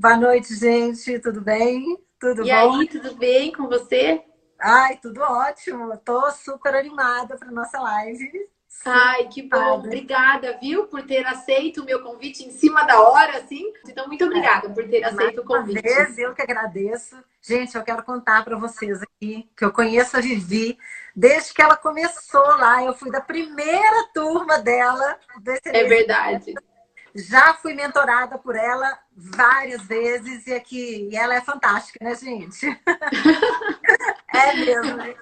Boa noite, gente. Tudo bem? Tudo e bom? E aí, tudo bem com você? Ai, tudo ótimo. Tô super animada para nossa live. Ai, que bom. Obrigada, viu, por ter aceito o meu convite em cima da hora, assim. Então, muito obrigada é. por ter aceito o convite. Vez, eu que agradeço. Gente, eu quero contar para vocês aqui que eu conheço a Vivi desde que ela começou lá. Eu fui da primeira turma dela. é verdade. Já fui mentorada por ela várias vezes e aqui e ela é fantástica, né, gente? é mesmo. Né?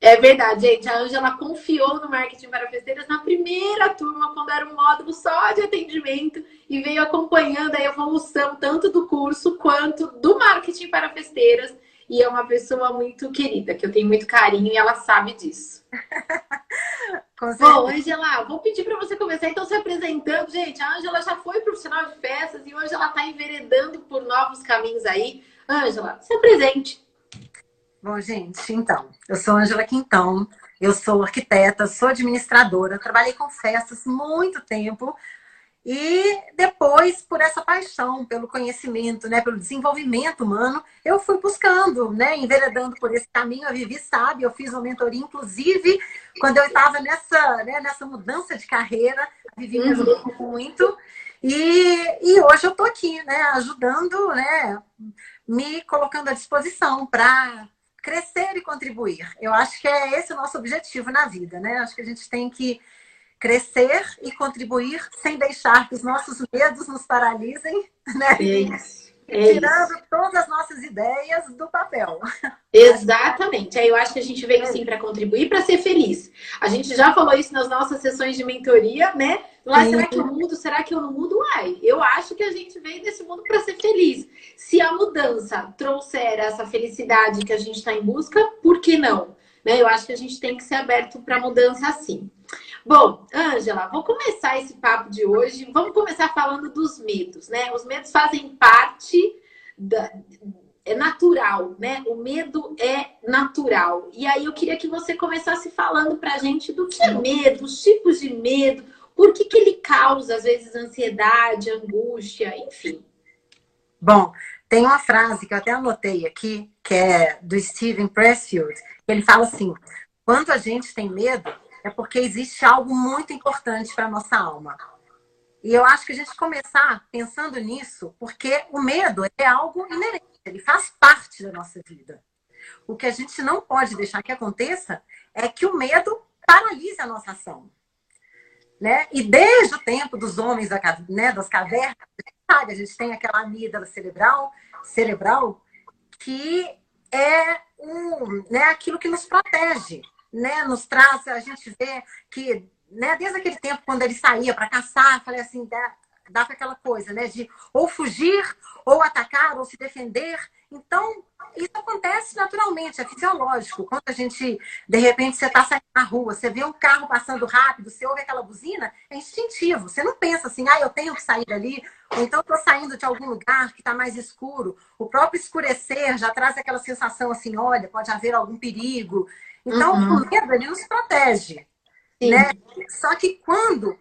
É verdade, gente. A Ângela confiou no marketing para festeiras na primeira turma, quando era um módulo só de atendimento, e veio acompanhando a evolução tanto do curso quanto do marketing para festeiras. E é uma pessoa muito querida, que eu tenho muito carinho e ela sabe disso. Bom, Angela, vou pedir para você começar então se apresentando. Gente, a Angela já foi profissional de festas e hoje ela está enveredando por novos caminhos aí. Angela, se apresente. Bom, gente, então, eu sou Angela Quintão, eu sou arquiteta, sou administradora, trabalhei com festas muito tempo e depois, por essa paixão pelo conhecimento, né, pelo desenvolvimento humano, eu fui buscando, né, enveredando por esse caminho. A Vivi sabe, eu fiz uma mentoria, inclusive, quando eu estava nessa, né, nessa mudança de carreira, a Vivi me ajudou uhum. muito. E, e hoje eu estou aqui, né, ajudando, né, me colocando à disposição para crescer e contribuir. Eu acho que é esse o nosso objetivo na vida, né? Acho que a gente tem que crescer e contribuir sem deixar que os nossos medos nos paralisem, né? Isso. É tirando isso. todas as nossas ideias do papel. Exatamente. Aí eu acho que a gente veio sim para contribuir, para ser feliz. A gente já falou isso nas nossas sessões de mentoria, né? Lá, será que eu mudo? Será que eu não mudo? Uai, eu acho que a gente veio desse mundo para ser feliz. Se a mudança trouxer essa felicidade que a gente está em busca, por que não? Né? Eu acho que a gente tem que ser aberto para mudança assim. Bom, Ângela, vou começar esse papo de hoje. Vamos começar falando dos medos, né? Os medos fazem parte da, é natural, né? O medo é natural. E aí eu queria que você começasse falando para a gente do que é medo, os tipos de medo, por que, que ele causa, às vezes, ansiedade, angústia, enfim. Bom, tem uma frase que eu até anotei aqui, que é do Steven Pressfield, ele fala assim: quando a gente tem medo, é porque existe algo muito importante para a nossa alma. E eu acho que a gente começar pensando nisso, porque o medo é algo inerente, ele faz parte da nossa vida. O que a gente não pode deixar que aconteça é que o medo paralise a nossa ação. Né? E desde o tempo dos homens né, das cavernas, sabe, a gente tem aquela amígdala cerebral, cerebral que é um, né, aquilo que nos protege né, nos traz, a gente vê que, né, desde aquele tempo, quando ele saía para caçar, falei assim, dá, dá para aquela coisa, né, de ou fugir, ou atacar, ou se defender. Então, isso acontece naturalmente, é fisiológico. Quando a gente, de repente, você está saindo na rua, você vê um carro passando rápido, você ouve aquela buzina, é instintivo. Você não pensa assim, ah, eu tenho que sair dali, ou então estou saindo de algum lugar que está mais escuro. O próprio escurecer já traz aquela sensação assim, olha, pode haver algum perigo. Então, uhum. o medo, ele nos protege. Né? Só que quando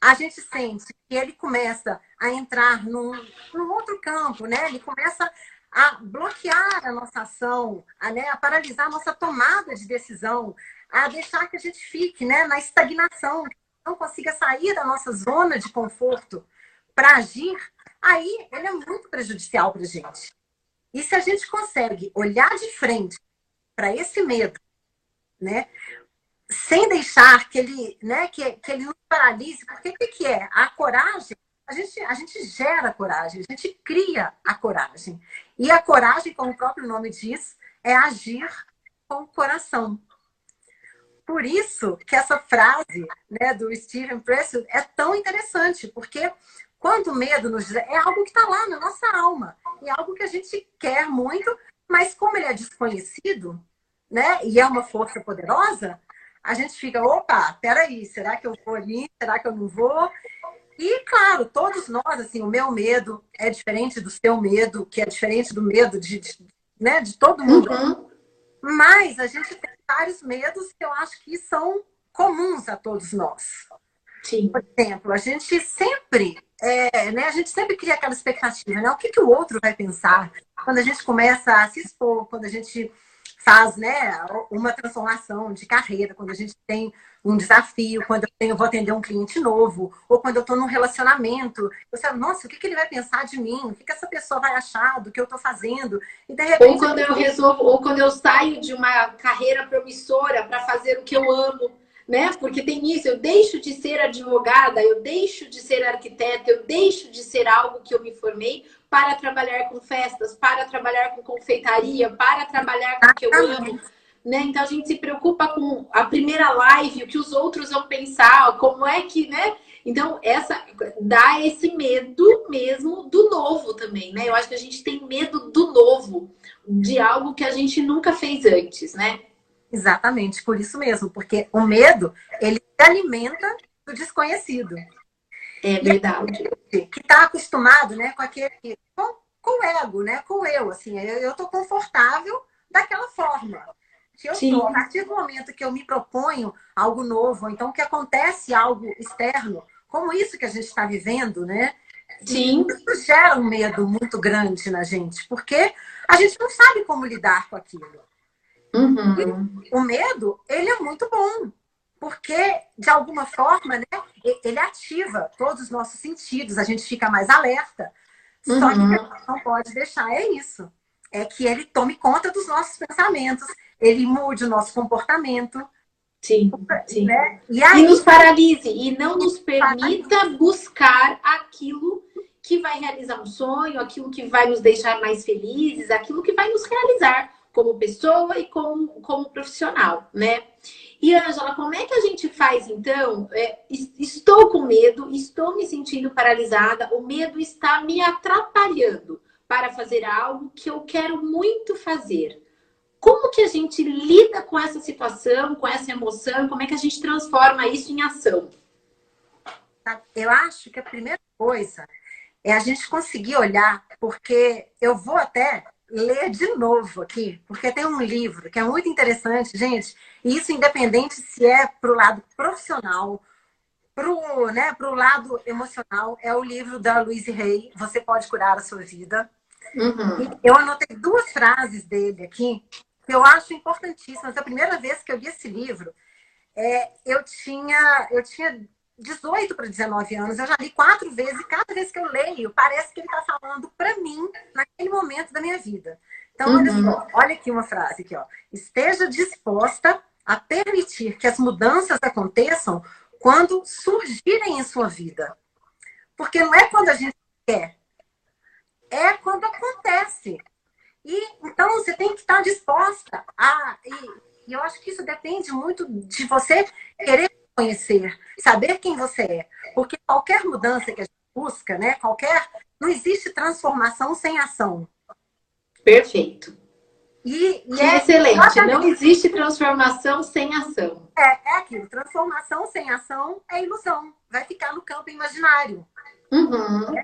a gente sente que ele começa a entrar num, num outro campo, né? Ele começa a bloquear a nossa ação, a, né, a paralisar a nossa tomada de decisão, a deixar que a gente fique né, na estagnação, não consiga sair da nossa zona de conforto para agir, aí ele é muito prejudicial para a gente. E se a gente consegue olhar de frente para esse medo né? Sem deixar que ele, né, que, que ele nos paralise, porque o que, que é? A coragem, a gente, a gente gera coragem, a gente cria a coragem. E a coragem, como o próprio nome diz, é agir com o coração. Por isso que essa frase né, do Steven Pressfield é tão interessante, porque quando o medo nos é algo que está lá na nossa alma, é algo que a gente quer muito, mas como ele é desconhecido, né? E é uma força poderosa, a gente fica, opa, peraí, será que eu vou ali? Será que eu não vou? E, claro, todos nós, assim, o meu medo é diferente do seu medo, que é diferente do medo de, de né, de todo mundo. Uhum. Mas a gente tem vários medos que eu acho que são comuns a todos nós. Sim. Por exemplo, a gente sempre, é, né, a gente sempre cria aquela expectativa, né? O que, que o outro vai pensar quando a gente começa a se expor, quando a gente faz né, uma transformação de carreira, quando a gente tem um desafio, quando eu, tenho, eu vou atender um cliente novo, ou quando eu estou num relacionamento, sei, nossa, o que, que, ele vai pensar de mim? O que, que essa pessoa vai achar do que eu estou fazendo? E de repente. Ou quando eu resolvo, ou quando eu saio de uma carreira promissora para fazer o que eu amo. Né? Porque tem isso, eu deixo de ser advogada, eu deixo de ser arquiteta, eu deixo de ser algo que eu me formei para trabalhar com festas, para trabalhar com confeitaria, para trabalhar com o que eu amo. Né? Então a gente se preocupa com a primeira live, o que os outros vão pensar, como é que, né? Então, essa dá esse medo mesmo do novo também, né? Eu acho que a gente tem medo do novo, de algo que a gente nunca fez antes, né? Exatamente, por isso mesmo, porque o medo, ele se alimenta do desconhecido. É verdade. Que está acostumado, né, com aquele com, com, o ego, né, com o eu, assim, eu estou confortável daquela forma. Que eu tô, a partir do momento que eu me proponho algo novo, então que acontece algo externo, como isso que a gente está vivendo, né? Sim. Isso gera um medo muito grande na gente, porque a gente não sabe como lidar com aquilo. Uhum. O medo, ele é muito bom, porque, de alguma forma, né, ele ativa todos os nossos sentidos, a gente fica mais alerta. Uhum. Só que uhum. a gente não pode deixar é isso. É que ele tome conta dos nossos pensamentos, ele mude o nosso comportamento. Sim, sim. Né? E, aí, e nos paralise e não nos permita buscar aquilo que vai realizar um sonho, aquilo que vai nos deixar mais felizes, aquilo que vai nos realizar como pessoa e como, como profissional, né? E, Ângela, como é que a gente faz então? É, estou com medo, estou me sentindo paralisada, o medo está me atrapalhando para fazer algo que eu quero muito fazer. Como que a gente lida com essa situação, com essa emoção? Como é que a gente transforma isso em ação? Eu acho que a primeira coisa é a gente conseguir olhar, porque eu vou até ler de novo aqui, porque tem um livro que é muito interessante, gente, e isso independente se é para o lado profissional, para o né, pro lado emocional, é o livro da Louise Hay, Você Pode Curar a Sua Vida. Uhum. Eu anotei duas frases dele aqui, que eu acho importantíssimas. A primeira vez que eu li esse livro, é, eu, tinha, eu tinha 18 para 19 anos, eu já li quatro vezes, e cada vez que eu leio, parece que ele está falando para mim naquele momento da minha vida. Então, olha uhum. só, olha aqui uma frase aqui, ó. Esteja disposta a permitir que as mudanças aconteçam quando surgirem em sua vida. Porque não é quando a gente quer, é quando acontece. E então você tem que estar disposta a. E, e eu acho que isso depende muito de você querer conhecer, saber quem você é. Porque qualquer mudança que a gente busca, né? Qualquer. Não existe transformação sem ação. Perfeito. E, e é excelente. Exatamente. Não existe transformação sem ação. É, é aquilo. Transformação sem ação é ilusão. Vai ficar no campo imaginário. Uhum.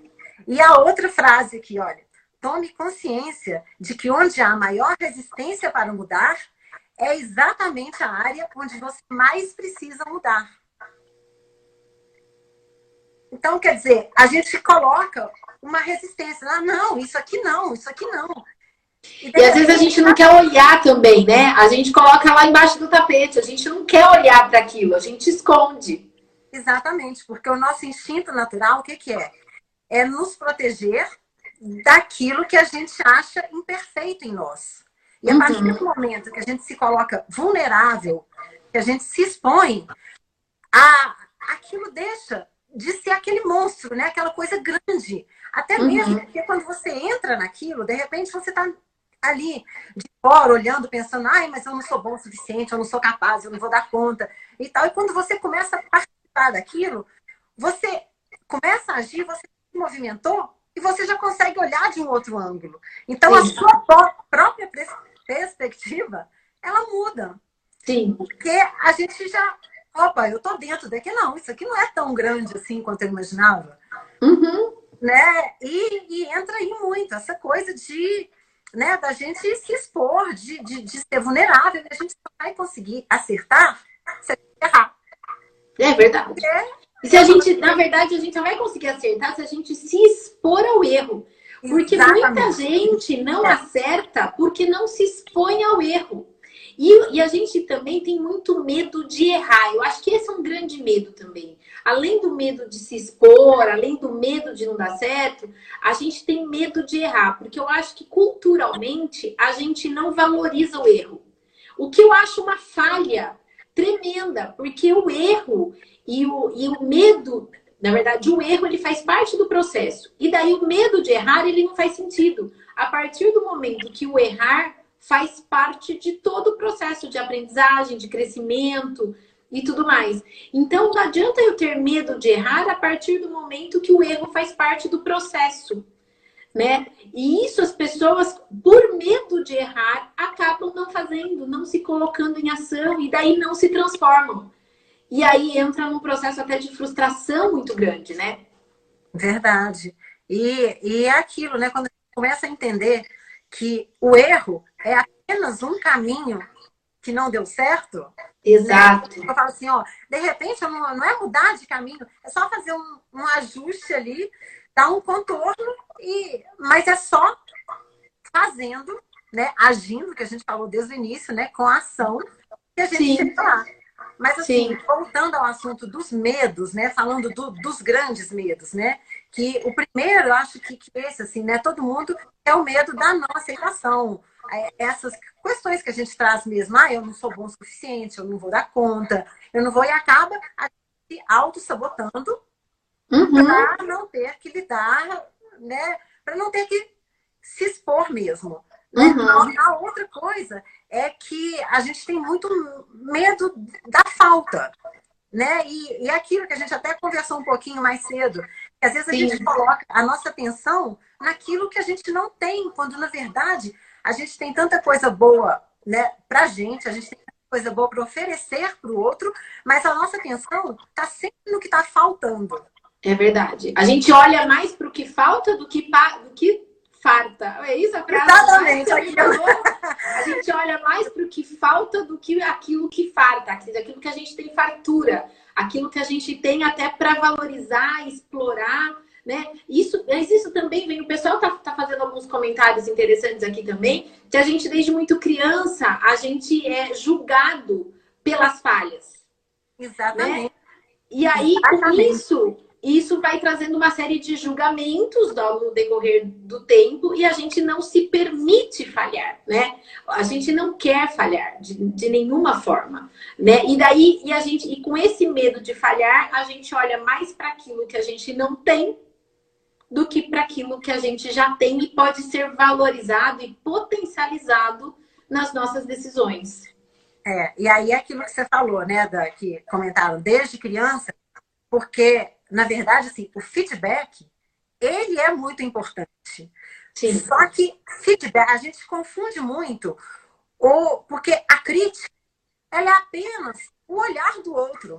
E a outra frase aqui, olha. Tome consciência de que onde há maior resistência para mudar, é exatamente a área onde você mais precisa mudar. Então, quer dizer, a gente coloca uma resistência. Ah, não, isso aqui não, isso aqui não. E, e às vezes a gente não quer olhar também, né? A gente coloca lá embaixo do tapete, a gente não quer olhar para aquilo, a gente esconde. Exatamente, porque o nosso instinto natural, o que, que é? É nos proteger daquilo que a gente acha imperfeito em nós. E a partir uhum. do momento que a gente se coloca vulnerável, que a gente se expõe, a, aquilo deixa de ser aquele monstro, né? Aquela coisa grande. Até uhum. mesmo porque quando você entra naquilo, de repente você está ali de fora, olhando, pensando, ai, mas eu não sou bom o suficiente, eu não sou capaz, eu não vou dar conta e tal. E quando você começa a participar daquilo, você começa a agir, você se movimentou e você já consegue olhar de um outro ângulo. Então, Sim. a sua própria perspectiva, ela muda. Sim. Porque a gente já. Opa, eu tô dentro daqui. Não, isso aqui não é tão grande assim quanto eu imaginava. Uhum. Né? E, e entra aí muito essa coisa de. Né, da gente se expor, de, de, de ser vulnerável, a gente só vai conseguir acertar se errar. É verdade. Porque se a gente, na verdade, a gente só vai conseguir acertar se a gente se expor ao erro. Porque Exatamente. muita gente não é. acerta porque não se expõe ao erro. E, e, a gente também tem muito medo de errar. Eu acho que esse é um grande medo também. Além do medo de se expor, além do medo de não dar certo, a gente tem medo de errar, porque eu acho que culturalmente a gente não valoriza o erro. O que eu acho uma falha tremenda, porque o erro e o, e o medo, na verdade, o erro ele faz parte do processo. E daí o medo de errar ele não faz sentido. A partir do momento que o errar faz parte de todo o processo de aprendizagem, de crescimento e tudo mais. Então, não adianta eu ter medo de errar a partir do momento que o erro faz parte do processo, né? E isso as pessoas, por medo de errar, acabam não fazendo, não se colocando em ação e daí não se transformam. E aí entra num processo até de frustração muito grande, né? Verdade. E, e é aquilo, né? Quando a gente começa a entender que o erro é apenas um caminho que não deu certo. Exato. Né? Eu falo assim, ó, de repente não, não é mudar de caminho, é só fazer um, um ajuste ali, dar um contorno, e, mas é só fazendo, né, agindo, que a gente falou desde o início, né, com a ação, que a gente chega lá. Mas assim, Sim. voltando ao assunto dos medos, né, falando do, dos grandes medos, né, que o primeiro, eu acho que, que esse, assim, né, todo mundo é o medo da não aceitação. É, essas questões que a gente traz mesmo, ah, eu não sou bom o suficiente, eu não vou dar conta, eu não vou, e acaba a gente auto-sabotando uhum. para não ter que lidar, né, para não ter que se expor mesmo. Uhum. A outra coisa é que a gente tem muito medo da falta né? E, e aquilo que a gente até conversou um pouquinho mais cedo, que às vezes a Sim. gente coloca a nossa atenção naquilo que a gente não tem, quando na verdade a gente tem tanta coisa boa, né, pra gente, a gente tem tanta coisa boa para oferecer para o outro, mas a nossa atenção está sempre no que está faltando. É verdade. A gente olha mais para o que falta do que, do que farta. É isso a frase? Exatamente. A gente olha mais para o que falta do que aquilo que farta, aquilo que a gente tem fartura, aquilo que a gente tem até para valorizar, explorar. Né? Isso, mas isso também vem. O pessoal tá, tá fazendo alguns comentários interessantes aqui também, que a gente, desde muito criança, a gente é julgado pelas falhas. Exatamente. Né? E aí, Exatamente. com isso, isso vai trazendo uma série de julgamentos no decorrer do tempo e a gente não se permite falhar, né? A gente não quer falhar de, de nenhuma forma, né? E daí, e a gente, e com esse medo de falhar, a gente olha mais para aquilo que a gente não tem do que para aquilo que a gente já tem e pode ser valorizado e potencializado nas nossas decisões. É, e aí é aquilo que você falou, né, da, que comentaram desde criança, porque na verdade, assim, o feedback, ele é muito importante. Sim. Só que feedback, a gente confunde muito, ou porque a crítica, ela é apenas o olhar do outro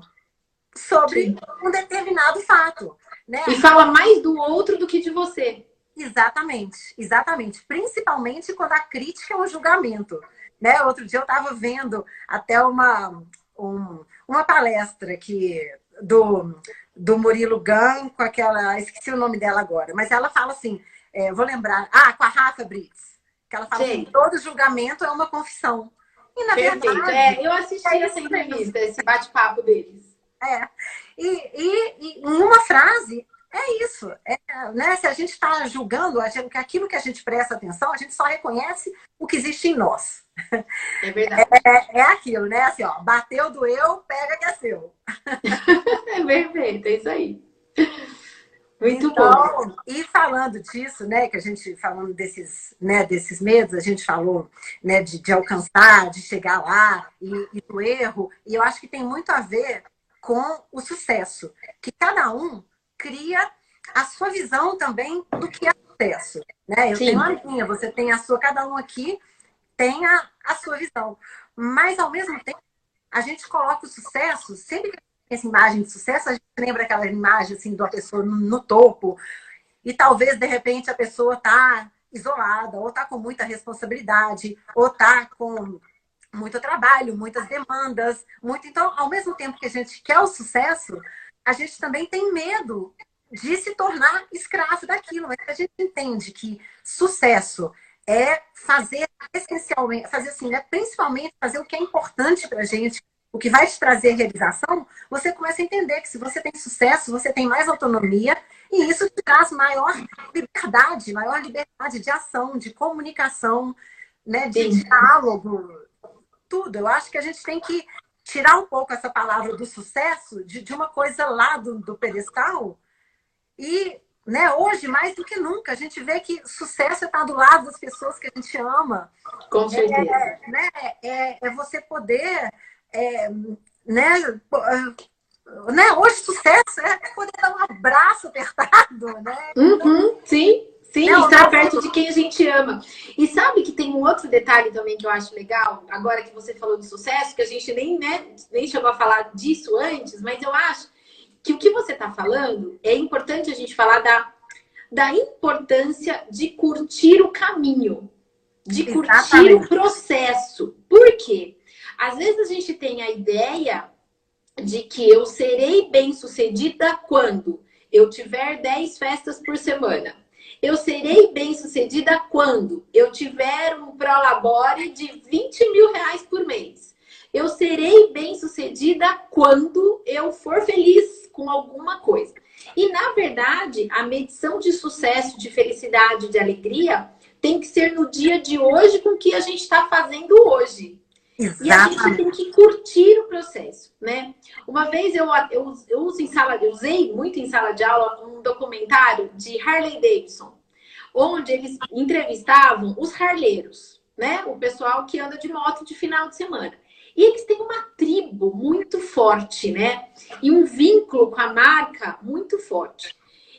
sobre Sim. um determinado fato. Né? E fala mais do outro do que de você. Exatamente, exatamente. Principalmente quando a crítica é um julgamento. Né? Outro dia eu estava vendo até uma, um, uma palestra que do do Murilo Gun com aquela. Esqueci o nome dela agora, mas ela fala assim: é, vou lembrar. Ah, com a Rafa Brits. Que ela fala assim: todo julgamento é uma confissão. E na Perfeito. verdade. É, eu assisti é essa entrevista, esse bate-papo deles. É. E, e, e, em uma frase, é isso. É, né? Se a gente está julgando aquilo que a gente presta atenção, a gente só reconhece o que existe em nós. É verdade. É, é aquilo, né? Assim, ó, bateu, doeu, pega que é seu. é perfeito, é isso aí. Muito então, bom. E falando disso, né, que a gente falando desses, né, desses medos, a gente falou, né, de, de alcançar, de chegar lá e, e do erro, e eu acho que tem muito a ver com o sucesso, que cada um cria a sua visão também do que é sucesso, né? Eu Sim. tenho a minha, você tem a sua, cada um aqui tem a, a sua visão, mas ao mesmo tempo a gente coloca o sucesso sempre que essa imagem de sucesso, a gente lembra aquela imagem assim de uma pessoa no, no topo e talvez de repente a pessoa tá isolada ou tá com muita responsabilidade ou tá com muito trabalho, muitas demandas, muito então ao mesmo tempo que a gente quer o sucesso, a gente também tem medo de se tornar escravo daquilo. Mas a gente entende que sucesso é fazer essencialmente, fazer assim, né? principalmente fazer o que é importante para a gente, o que vai te trazer realização, você começa a entender que se você tem sucesso, você tem mais autonomia e isso te traz maior liberdade, maior liberdade de ação, de comunicação, né, de Sim. diálogo, tudo. Eu acho que a gente tem que tirar um pouco essa palavra do sucesso de, de uma coisa lá do, do pedestal e né, hoje, mais do que nunca, a gente vê que sucesso é estar do lado das pessoas que a gente ama. Com certeza. É, né, é, é você poder. É, né, né, hoje, sucesso é poder dar um abraço apertado. Né? Uhum, sim. Sim, não, estar não, perto de quem a gente ama. E sabe que tem um outro detalhe também que eu acho legal, agora que você falou de sucesso, que a gente nem, né, nem chegou a falar disso antes, mas eu acho que o que você está falando é importante a gente falar da, da importância de curtir o caminho, de Exatamente. curtir o processo. Por quê? Às vezes a gente tem a ideia de que eu serei bem sucedida quando eu tiver 10 festas por semana. Eu serei bem sucedida quando eu tiver um prolabore de 20 mil reais por mês. Eu serei bem sucedida quando eu for feliz com alguma coisa. E, na verdade, a medição de sucesso, de felicidade, de alegria tem que ser no dia de hoje com o que a gente está fazendo hoje. Exatamente. E a gente tem que curtir o processo, né? Uma vez eu, eu, eu uso em sala, eu usei muito em sala de aula um documentário de Harley Davidson, onde eles entrevistavam os harleiros, né? O pessoal que anda de moto de final de semana. E eles têm uma tribo muito forte, né? E um vínculo com a marca muito forte.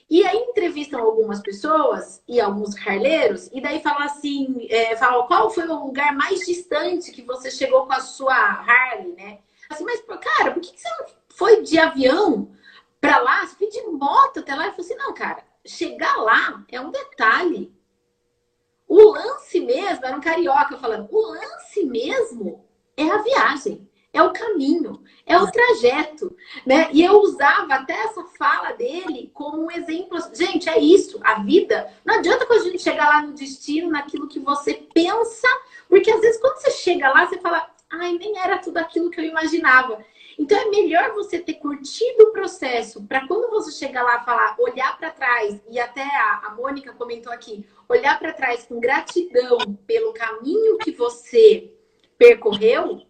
E aí entrevistam algumas pessoas e alguns carleiros, e daí falam assim, é, falam, qual foi o lugar mais distante que você chegou com a sua Harley, né? Assim, mas, cara, por que você não foi de avião para lá? Você foi de moto até lá? Eu falei assim, não, cara, chegar lá é um detalhe. O lance mesmo, era um carioca falando, o lance mesmo é a viagem, é o caminho, é o trajeto, né? E eu usava até essa fala dele como um exemplo. Gente, é isso, a vida. Não adianta quando a gente chegar lá no destino, naquilo que você pensa, porque às vezes quando você chega lá, você fala, ai, nem era tudo aquilo que eu imaginava. Então é melhor você ter curtido o processo para quando você chegar lá falar, olhar para trás e até a, a Mônica comentou aqui, olhar para trás com gratidão pelo caminho que você percorreu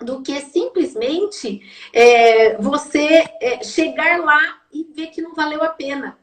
do que simplesmente é, você é, chegar lá e ver que não valeu a pena.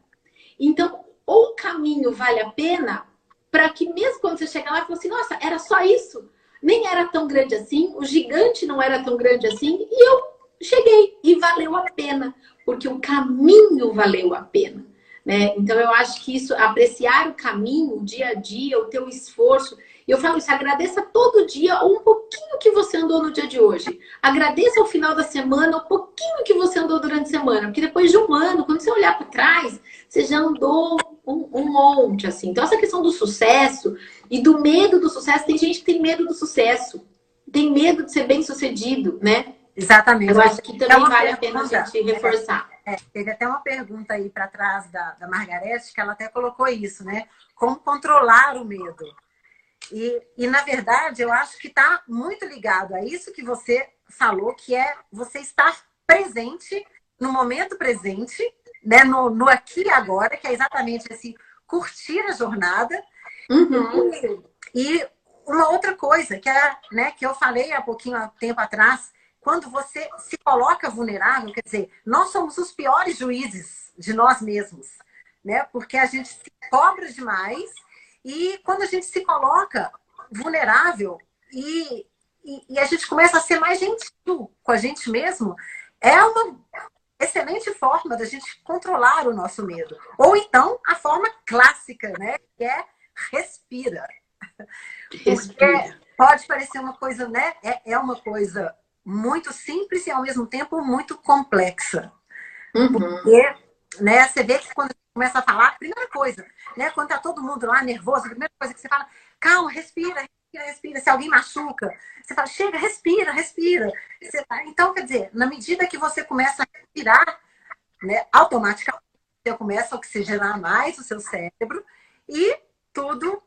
Então, ou o caminho vale a pena para que mesmo quando você chegar lá, você assim, nossa, era só isso? Nem era tão grande assim, o gigante não era tão grande assim, e eu cheguei e valeu a pena, porque o caminho valeu a pena. Né? Então eu acho que isso, apreciar o caminho, o dia a dia, o teu esforço, e eu falo isso, agradeça todo dia um pouquinho que você andou no dia de hoje. Agradeça ao final da semana um pouquinho que você andou durante a semana. Porque depois de um ano, quando você olhar para trás, você já andou um, um, monte, assim. Então, essa questão do sucesso e do medo do sucesso, tem gente que tem medo do sucesso. Tem medo de ser bem sucedido, né? Exatamente. Eu acho que também vale a pena a gente reforçar. É, é, teve até uma pergunta aí para trás da, da Margarete, que ela até colocou isso, né? Como controlar o medo. E, e na verdade, eu acho que está muito ligado a isso que você falou, que é você estar presente no momento presente, né? no, no aqui e agora, que é exatamente esse curtir a jornada. Uhum. E, e, uma outra coisa que é, né, que eu falei há pouquinho há tempo atrás, quando você se coloca vulnerável, quer dizer, nós somos os piores juízes de nós mesmos, né? Porque a gente se cobra demais e quando a gente se coloca vulnerável e, e, e, a gente começa a ser mais gentil com a gente mesmo, é uma excelente forma da gente controlar o nosso medo. Ou então a forma clássica, né? Que é respira. respira. pode parecer uma coisa, né? É, é uma coisa muito simples e ao mesmo tempo muito complexa. Uhum. Porque né, você vê que quando começa a falar, primeira coisa, né? Quando tá todo mundo lá nervoso, a primeira coisa que você fala, calma, respira, respira, respira. Se alguém machuca, você fala, chega, respira, respira. Então, quer dizer, na medida que você começa a respirar, né, automaticamente você começa a oxigenar mais o seu cérebro e tudo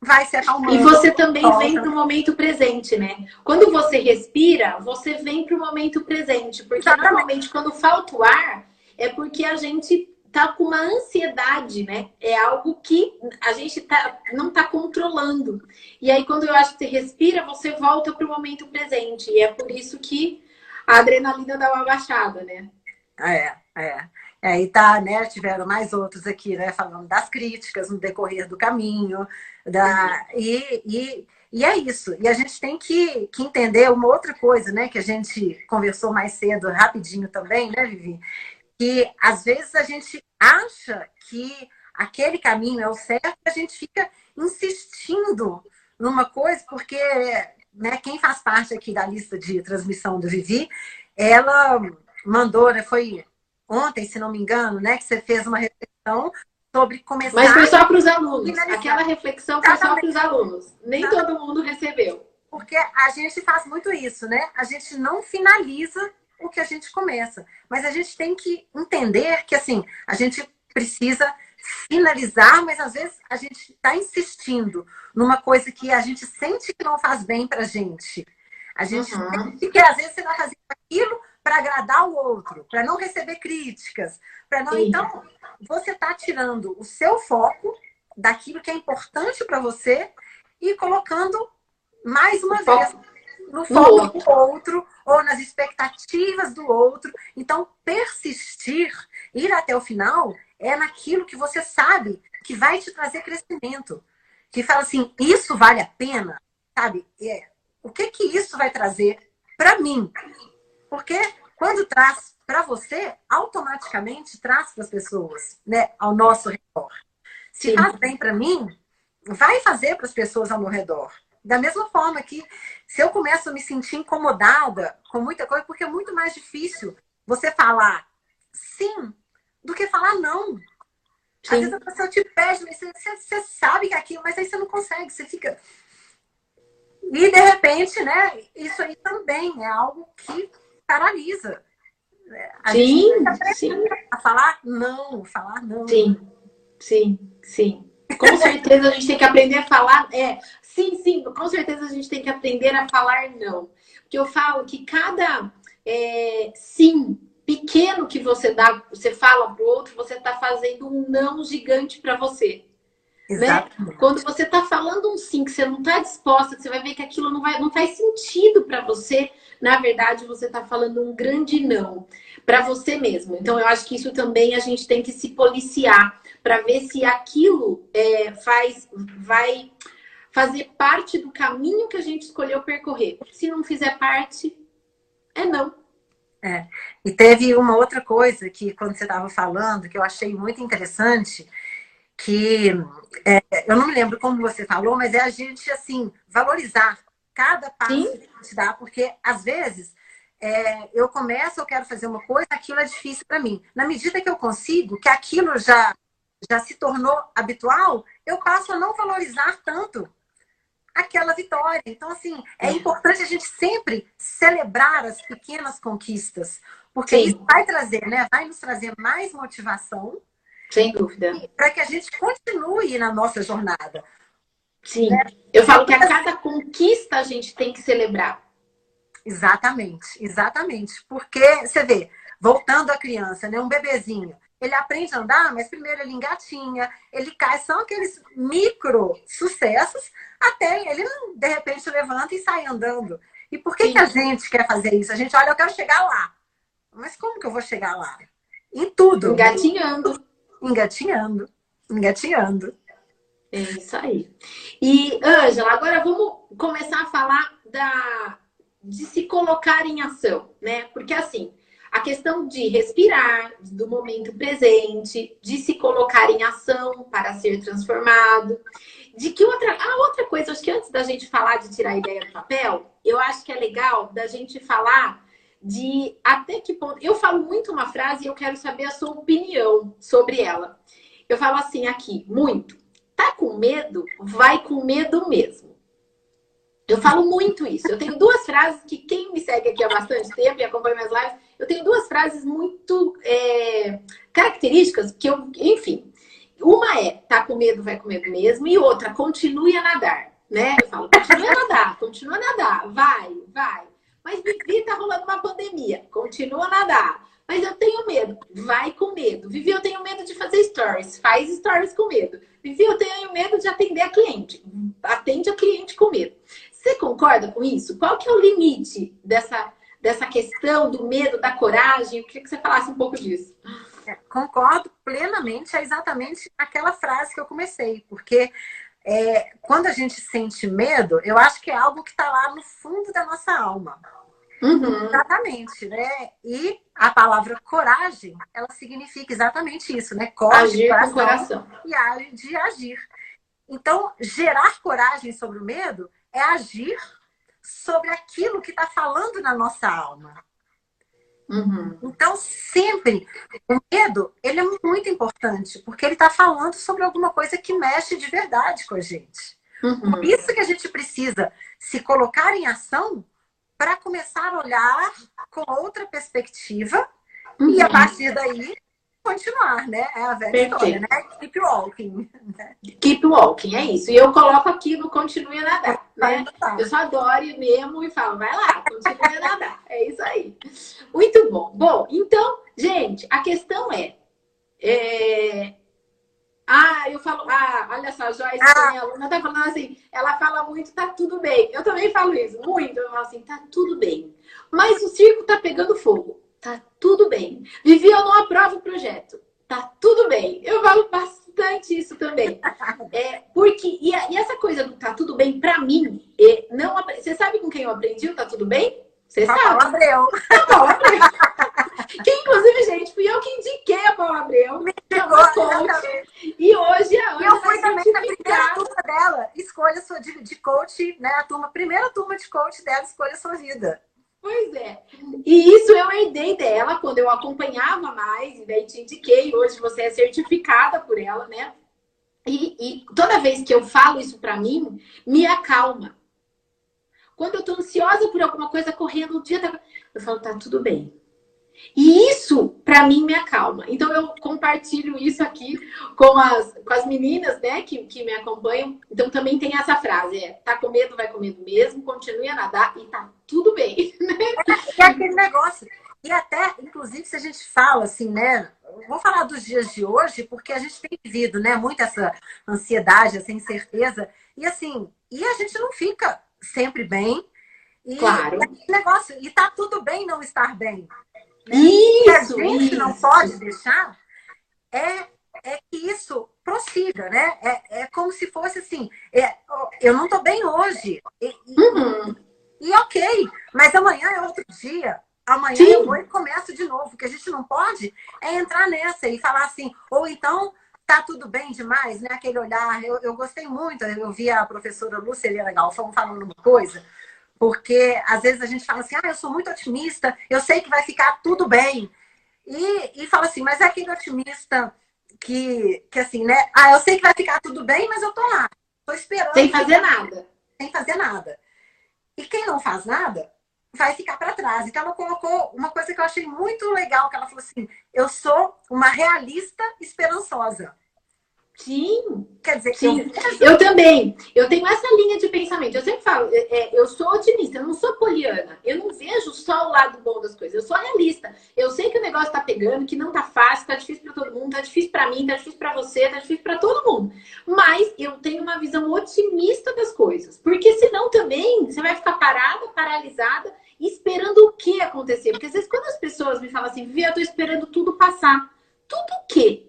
vai se acalmando. E você também volta. vem para o momento presente, né? Quando você respira, você vem para o momento presente. Porque Exatamente. normalmente quando falta o ar, é porque a gente tá com uma ansiedade, né? É algo que a gente tá, não tá controlando. E aí, quando eu acho que você respira, você volta para o momento presente. E é por isso que a adrenalina dá uma baixada, né? É, é. É, e tá, né, tiveram mais outros aqui, né, falando das críticas no decorrer do caminho, da, uhum. e, e, e é isso. E a gente tem que, que entender uma outra coisa, né, que a gente conversou mais cedo, rapidinho também, né, Vivi? Que às vezes a gente acha que aquele caminho é o certo, a gente fica insistindo numa coisa, porque né, quem faz parte aqui da lista de transmissão do Vivi, ela mandou, né, foi ontem, se não me engano, né, que você fez uma reflexão sobre começar. Mas foi só para os alunos. Aquela reflexão foi só para os alunos. Nem todo mundo recebeu. Porque a gente faz muito isso, né? A gente não finaliza o que a gente começa. Mas a gente tem que entender que, assim, a gente precisa finalizar, mas às vezes a gente está insistindo numa coisa que a gente sente que não faz bem para a gente. A gente uhum. sente que às vezes você está fazendo aquilo para agradar o outro, para não receber críticas, para não. Sim. Então, você está tirando o seu foco daquilo que é importante para você e colocando mais uma o vez foco. no foco do outro ou nas expectativas do outro. Então, persistir, ir até o final, é naquilo que você sabe que vai te trazer crescimento. Que fala assim, isso vale a pena, sabe? É, o que que isso vai trazer para mim? Porque quando traz para você, automaticamente traz para as pessoas, né, ao nosso redor. Se Sim. faz bem para mim, vai fazer para as pessoas ao meu redor. Da mesma forma que se eu começo a me sentir incomodada com muita coisa, porque é muito mais difícil você falar sim do que falar não. Sim. Às vezes a pessoa te pede, mas você, você, sabe que é aquilo, mas aí você não consegue, você fica. E de repente, né, isso aí também é algo que paralisa. A sim, sim. A falar não, falar não. Sim, sim, sim. Com certeza a gente tem que aprender a falar. É, sim, sim, com certeza a gente tem que aprender a falar não. Porque eu falo que cada é, sim pequeno que você dá, você fala pro outro, você está fazendo um não gigante para você. Né? Quando você está falando um sim que você não está disposta, você vai ver que aquilo não, vai, não faz sentido para você. Na verdade, você está falando um grande não para você mesmo. Então, eu acho que isso também a gente tem que se policiar para ver se aquilo é, faz, vai fazer parte do caminho que a gente escolheu percorrer. Se não fizer parte, é não. É. E teve uma outra coisa que, quando você estava falando, que eu achei muito interessante, que é, eu não me lembro como você falou, mas é a gente, assim, valorizar cada passo Sim. que a gente dá, porque às vezes é, eu começo, eu quero fazer uma coisa, aquilo é difícil para mim. Na medida que eu consigo, que aquilo já, já se tornou habitual, eu passo a não valorizar tanto aquela vitória. Então, assim, é, é. importante a gente sempre celebrar as pequenas conquistas, porque Sim. isso vai trazer, né? Vai nos trazer mais motivação sem dúvida. Para que a gente continue na nossa jornada. Sim. Né? Eu falo que a cada conquista a gente tem que celebrar. Exatamente, exatamente. Porque, você vê, voltando à criança, né? Um bebezinho. Ele aprende a andar, mas primeiro ele engatinha, ele cai, são aqueles micro sucessos, até ele, de repente, levanta e sai andando. E por que, que a gente quer fazer isso? A gente olha, eu quero chegar lá. Mas como que eu vou chegar lá? Em tudo. Engatinhando engatinhando, engatinhando. É isso aí. E, Ângela, agora vamos começar a falar da, de se colocar em ação, né? Porque assim, a questão de respirar, do momento presente, de se colocar em ação para ser transformado. De que outra. A outra coisa, acho que antes da gente falar de tirar a ideia do papel, eu acho que é legal da gente falar de até que ponto. Eu falo muito uma frase e eu quero saber a sua opinião sobre ela. Eu falo assim aqui, muito. Tá com medo? Vai com medo mesmo. Eu falo muito isso. Eu tenho duas frases que quem me segue aqui há bastante tempo e acompanha minhas lives, eu tenho duas frases muito é, características que eu, enfim. Uma é, tá com medo, vai com medo mesmo, e outra, continue a nadar, né? Eu falo, continue a nadar, continue a nadar, vai, vai. Mas Vivi, tá rolando uma pandemia, continua a nadar. Mas eu tenho medo, vai com medo. Vivi, eu tenho medo de fazer stories, faz stories com medo. Vivi, eu tenho medo de atender a cliente, atende a cliente com medo. Você concorda com isso? Qual que é o limite dessa, dessa questão do medo, da coragem? Eu queria que você falasse um pouco disso. É, concordo plenamente, é exatamente aquela frase que eu comecei, porque é, quando a gente sente medo, eu acho que é algo que está lá no fundo da nossa alma. Uhum. Exatamente, né? E a palavra coragem, ela significa exatamente isso, né? Coragem, agir com coração. E de agir. Então, gerar coragem sobre o medo é agir sobre aquilo que está falando na nossa alma. Uhum. Então, sempre, o medo, ele é muito importante, porque ele está falando sobre alguma coisa que mexe de verdade com a gente. Uhum. Por isso que a gente precisa se colocar em ação para começar a olhar com outra perspectiva uhum. e, a uhum. partir daí, continuar, né? É a velha Perfeito. história, né? Keep walking. Né? Keep walking, é isso. E eu coloco aqui no continue a nadar, né? Eu só adoro mesmo e falo, vai lá, continue a nadar. É isso aí. Muito bom. Bom, então, gente, a questão é, é... Ah, eu falo, ah, olha só, Joyce, ah. minha aluna, tá falando assim, ela fala muito, tá tudo bem. Eu também falo isso, muito. Eu falo assim, tá tudo bem. Mas o circo tá pegando fogo. Tá tudo bem. Vivi, eu não aprovo o projeto. Tá tudo bem. Eu falo bastante isso também. É, porque, e, e essa coisa do tá tudo bem, pra mim, é, não, você sabe com quem eu aprendi o tá tudo bem? Você sabe? Paula Abreu. Paula Abreu. que, inclusive, gente, fui eu que indiquei a Paula Abreu. Me pegou, coach. E hoje a Ana Eu fui também na primeira turma dela. Escolha sua de, de coach, né? A turma, primeira turma de coach dela, escolha sua vida. Pois é. E isso eu herdei dela quando eu acompanhava mais, e daí te indiquei. Hoje você é certificada por ela, né? E, e toda vez que eu falo isso para mim, me acalma. Quando eu tô ansiosa por alguma coisa correndo o dia, da... eu falo, tá tudo bem. E isso, para mim, me acalma. Então, eu compartilho isso aqui com as, com as meninas, né, que, que me acompanham. Então, também tem essa frase: é, tá com medo, vai com medo mesmo, continue a nadar e tá tudo bem. É, é aquele negócio. E até, inclusive, se a gente fala assim, né? Vou falar dos dias de hoje, porque a gente tem vivido, né? Muito essa ansiedade, essa incerteza. E assim, e a gente não fica sempre bem. E claro. negócio, e tá tudo bem não estar bem. Né? Isso, que a gente isso. não pode deixar é, é que isso prossiga, né? É, é como se fosse assim, é, eu não tô bem hoje. E, uhum. e, ok, mas amanhã é outro dia. Amanhã Sim. eu vou e começo de novo. O que a gente não pode é entrar nessa e falar assim, ou então tá tudo bem demais, né? Aquele olhar. Eu, eu gostei muito, eu vi a professora Lúcia Helena Galfão falando uma coisa porque às vezes a gente fala assim, ah, eu sou muito otimista, eu sei que vai ficar tudo bem. E, e fala assim, mas é aquele otimista que, que assim, né? Ah, eu sei que vai ficar tudo bem, mas eu tô lá. Tô esperando. Sem fazer nada. Sem fazer nada. E quem não faz nada vai ficar para trás. Então ela colocou uma coisa que eu achei muito legal, que ela falou assim: "Eu sou uma realista esperançosa". Sim, quer dizer, sim. Eu... eu também. Eu tenho essa linha de pensamento. Eu sempre falo, é, é, eu sou otimista, eu não sou poliana. Eu não vejo só o lado bom das coisas. Eu sou realista. Eu sei que o negócio tá pegando, que não tá fácil, tá difícil para todo mundo, tá difícil para mim, tá difícil para você, tá difícil para todo mundo. Mas eu tenho uma visão otimista das coisas, porque senão também você vai ficar parada, paralisada, esperando o que acontecer. Porque às vezes quando as pessoas me falam assim, Vivi, eu tô esperando tudo passar. Tudo o quê?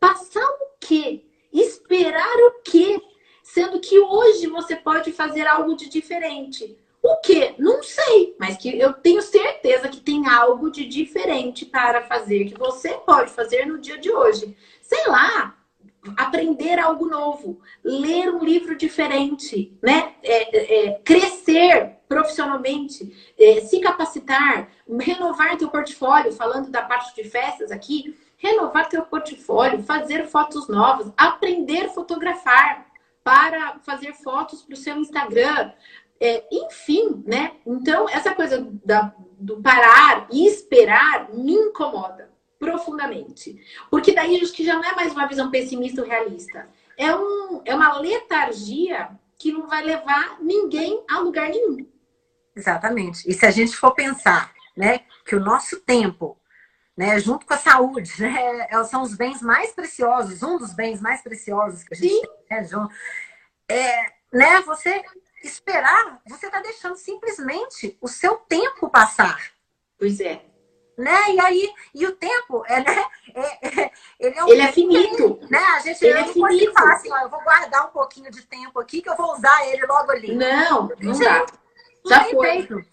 Passar o quê? Esperar o quê? Sendo que hoje você pode fazer algo de diferente. O quê? Não sei, mas que eu tenho certeza que tem algo de diferente para fazer, que você pode fazer no dia de hoje. Sei lá, aprender algo novo, ler um livro diferente, né? É, é, é crescer profissionalmente, é, se capacitar, renovar teu portfólio, falando da parte de festas aqui, renovar teu portfólio, fazer fotos novas, aprender a fotografar para fazer fotos para o seu Instagram, É, enfim, né? Então, essa coisa da, do parar e esperar me incomoda profundamente. Porque daí acho que já não é mais uma visão pessimista ou realista. É, um, é uma letargia que não vai levar ninguém a lugar nenhum. Exatamente. E se a gente for pensar, né, que o nosso tempo, né, junto com a saúde, né, é, são os bens mais preciosos, um dos bens mais preciosos que a gente Sim. tem, né, João? É, né, você esperar, você está deixando simplesmente o seu tempo passar. Pois é. Né? E aí, e o tempo, é, né? É, é, ele é, um ele é finito. Né? A gente ele é finito. falar assim, ó, eu vou guardar um pouquinho de tempo aqui que eu vou usar ele logo ali. Não, não dá. Já foi. Tempo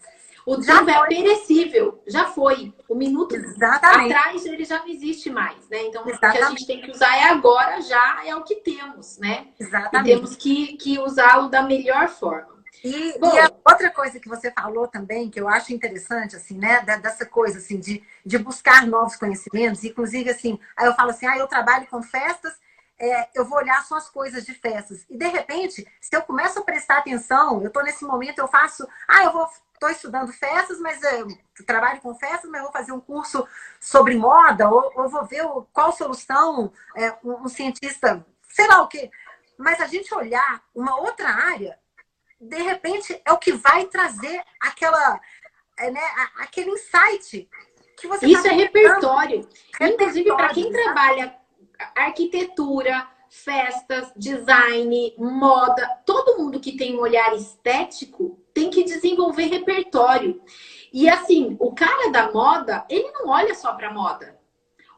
é foi. é perecível, já foi. O minuto Exatamente. atrás ele já não existe mais, né? Então Exatamente. o que a gente tem que usar é agora, já é o que temos, né? Exatamente. E temos que, que usá-lo da melhor forma. E, Bom, e, a outra coisa que você falou também, que eu acho interessante, assim, né? Dessa coisa, assim, de, de buscar novos conhecimentos. Inclusive, assim, aí eu falo assim, ah, eu trabalho com festas, é, eu vou olhar só as coisas de festas. E, de repente, se eu começo a prestar atenção, eu estou nesse momento, eu faço, ah, eu vou estou estudando festas, mas eu trabalho com festas, mas eu vou fazer um curso sobre moda, ou, ou vou ver qual solução é, um, um, cientista, sei lá o quê. Mas a gente olhar uma outra área, de repente, é o que vai trazer aquela, é, né, aquele insight que você Isso tá é repertório. repertório. Inclusive, para quem tá? trabalha arquitetura, festas, design, moda, todo mundo que tem um olhar estético tem que desenvolver repertório. E assim, o cara da moda, ele não olha só para moda.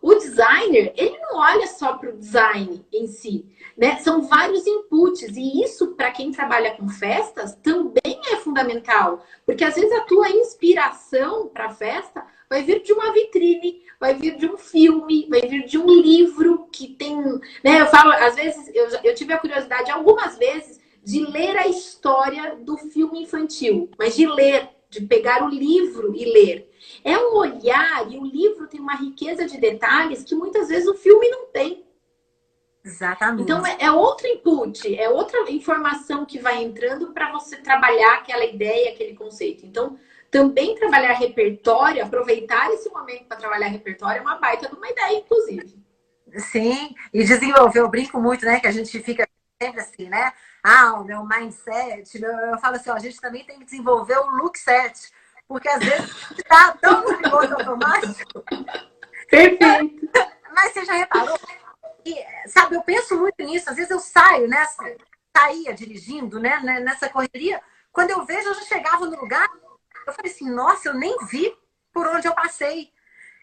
O designer, ele não olha só para o design em si, né? São vários inputs e isso para quem trabalha com festas também é fundamental, porque às vezes a tua inspiração para a festa vai vir de uma vitrine, vai vir de um filme, vai vir de um livro que tem, né? Eu falo, às vezes eu, eu tive a curiosidade algumas vezes de ler a história do filme infantil, mas de ler, de pegar o livro e ler. É um olhar e o livro tem uma riqueza de detalhes que muitas vezes o filme não tem. Exatamente. Então é, é outro input, é outra informação que vai entrando para você trabalhar aquela ideia, aquele conceito. Então, também trabalhar repertório, aproveitar esse momento para trabalhar repertório é uma baita de uma ideia, inclusive. Sim, e desenvolver, eu brinco muito, né? Que a gente fica sempre assim, né? ah, o meu mindset, meu, eu falo assim, ó, a gente também tem que desenvolver o look set, porque às vezes está tão no piloto automático. Perfeito. Mas você já reparou? E, sabe, eu penso muito nisso, às vezes eu saio nessa, saía dirigindo, né, né, nessa correria, quando eu vejo, eu já chegava no lugar, eu falei assim, nossa, eu nem vi por onde eu passei.